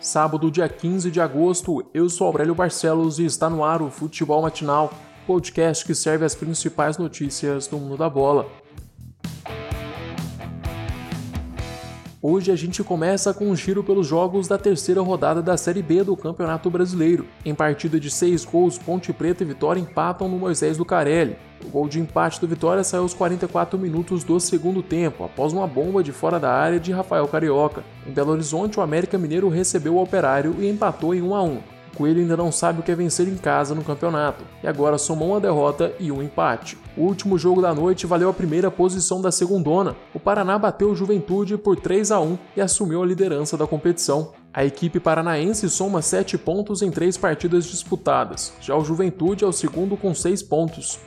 Sábado, dia 15 de agosto, eu sou Aurélio Barcelos e está no ar o Futebol Matinal, podcast que serve as principais notícias do mundo da bola. Hoje a gente começa com um giro pelos jogos da terceira rodada da Série B do Campeonato Brasileiro. Em partida de seis gols, Ponte Preta e Vitória empatam no Moisés do Carelli. O gol de empate do Vitória saiu aos 44 minutos do segundo tempo, após uma bomba de fora da área de Rafael Carioca. Em Belo Horizonte, o América Mineiro recebeu o Operário e empatou em 1 a 1. Coelho ainda não sabe o que é vencer em casa no campeonato, e agora somou uma derrota e um empate. O último jogo da noite valeu a primeira posição da segundona. O Paraná bateu o Juventude por 3 a 1 e assumiu a liderança da competição. A equipe paranaense soma 7 pontos em 3 partidas disputadas, já o Juventude é o segundo com 6 pontos.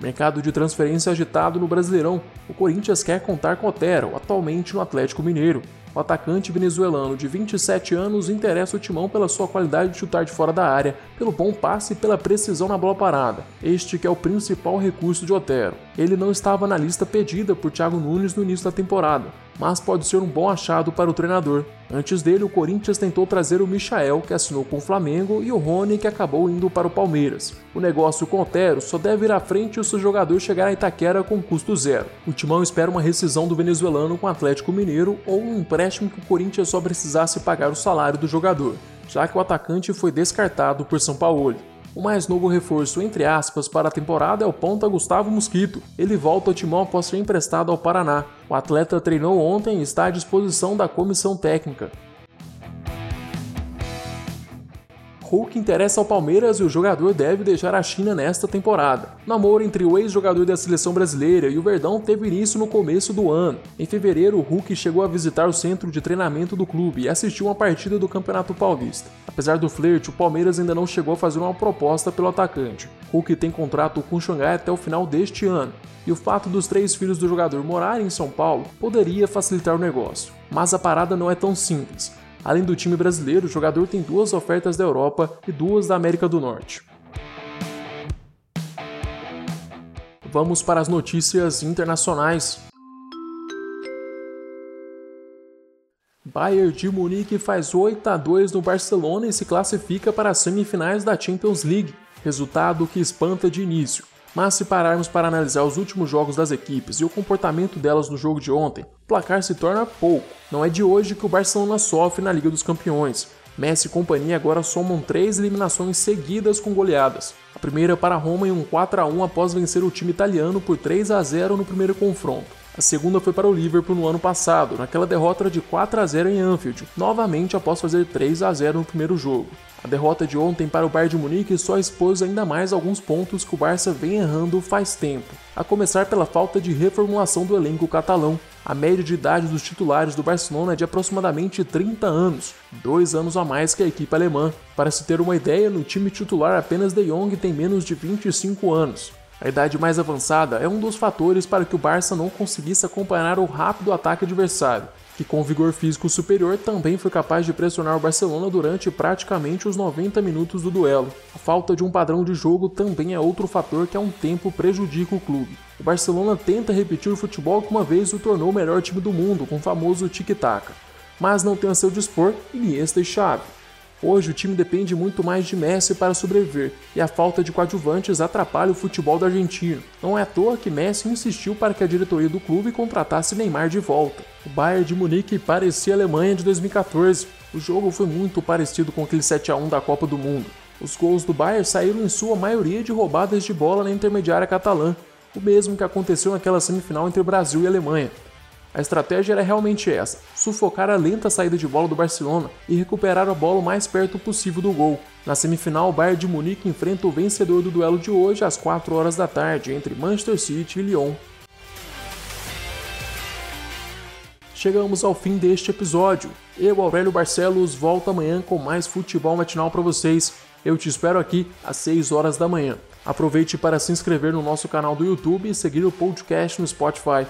Mercado de transferência agitado no Brasileirão. O Corinthians quer contar com Otero, atualmente no Atlético Mineiro. O atacante venezuelano de 27 anos interessa o timão pela sua qualidade de chutar de fora da área, pelo bom passe e pela precisão na bola parada. Este que é o principal recurso de Otero. Ele não estava na lista pedida por Thiago Nunes no início da temporada, mas pode ser um bom achado para o treinador. Antes dele, o Corinthians tentou trazer o Michael, que assinou com o Flamengo, e o Rony, que acabou indo para o Palmeiras. O negócio com Otero só deve ir à frente se o jogador chegar a Itaquera com custo zero. O Timão espera uma rescisão do venezuelano com o Atlético Mineiro ou um empréstimo que o Corinthians só precisasse pagar o salário do jogador, já que o atacante foi descartado por São Paulo. O mais novo reforço, entre aspas, para a temporada é o ponta Gustavo Mosquito. Ele volta ao timão após ser emprestado ao Paraná. O atleta treinou ontem e está à disposição da comissão técnica. Hulk interessa ao Palmeiras e o jogador deve deixar a China nesta temporada. Namoro entre o ex-jogador da seleção brasileira e o Verdão teve início no começo do ano. Em fevereiro, o Hulk chegou a visitar o centro de treinamento do clube e assistiu uma partida do Campeonato Paulista. Apesar do flerte, o Palmeiras ainda não chegou a fazer uma proposta pelo atacante. Hulk tem contrato com o Xangai até o final deste ano, e o fato dos três filhos do jogador morarem em São Paulo poderia facilitar o negócio. Mas a parada não é tão simples. Além do time brasileiro, o jogador tem duas ofertas da Europa e duas da América do Norte. Vamos para as notícias internacionais. Bayern de Munique faz 8 a 2 no Barcelona e se classifica para as semifinais da Champions League, resultado que espanta de início. Mas se pararmos para analisar os últimos jogos das equipes e o comportamento delas no jogo de ontem, o placar se torna pouco. Não é de hoje que o Barcelona sofre na Liga dos Campeões. Messi e companhia agora somam três eliminações seguidas com goleadas. A primeira para Roma em um 4 a 1 após vencer o time italiano por 3 a 0 no primeiro confronto. A segunda foi para o Liverpool no ano passado, naquela derrota de 4 a 0 em Anfield, novamente após fazer 3 a 0 no primeiro jogo. A derrota de ontem para o Bayern de Munique só expôs ainda mais alguns pontos que o Barça vem errando faz tempo, a começar pela falta de reformulação do elenco catalão. A média de idade dos titulares do Barcelona é de aproximadamente 30 anos, dois anos a mais que a equipe alemã. Para se ter uma ideia, no time titular apenas De Jong tem menos de 25 anos. A idade mais avançada é um dos fatores para que o Barça não conseguisse acompanhar o rápido ataque adversário, que com vigor físico superior também foi capaz de pressionar o Barcelona durante praticamente os 90 minutos do duelo. A falta de um padrão de jogo também é outro fator que há um tempo prejudica o clube. O Barcelona tenta repetir o futebol que uma vez o tornou o melhor time do mundo com o famoso tic-tac, mas não tem a seu dispor Iniesta e Xavi. Hoje o time depende muito mais de Messi para sobreviver, e a falta de coadjuvantes atrapalha o futebol do argentino. Não é à toa que Messi insistiu para que a diretoria do clube contratasse Neymar de volta. O Bayern de Munique parecia a Alemanha de 2014. O jogo foi muito parecido com aquele 7 a 1 da Copa do Mundo. Os gols do Bayern saíram em sua maioria de roubadas de bola na intermediária catalã, o mesmo que aconteceu naquela semifinal entre Brasil e Alemanha. A estratégia era realmente essa: sufocar a lenta saída de bola do Barcelona e recuperar a bola o mais perto possível do gol. Na semifinal, o Bayern de Munique enfrenta o vencedor do duelo de hoje às 4 horas da tarde entre Manchester City e Lyon. Chegamos ao fim deste episódio. Eu, Aurélio Barcelos, volto amanhã com mais futebol matinal para vocês. Eu te espero aqui às 6 horas da manhã. Aproveite para se inscrever no nosso canal do YouTube e seguir o podcast no Spotify.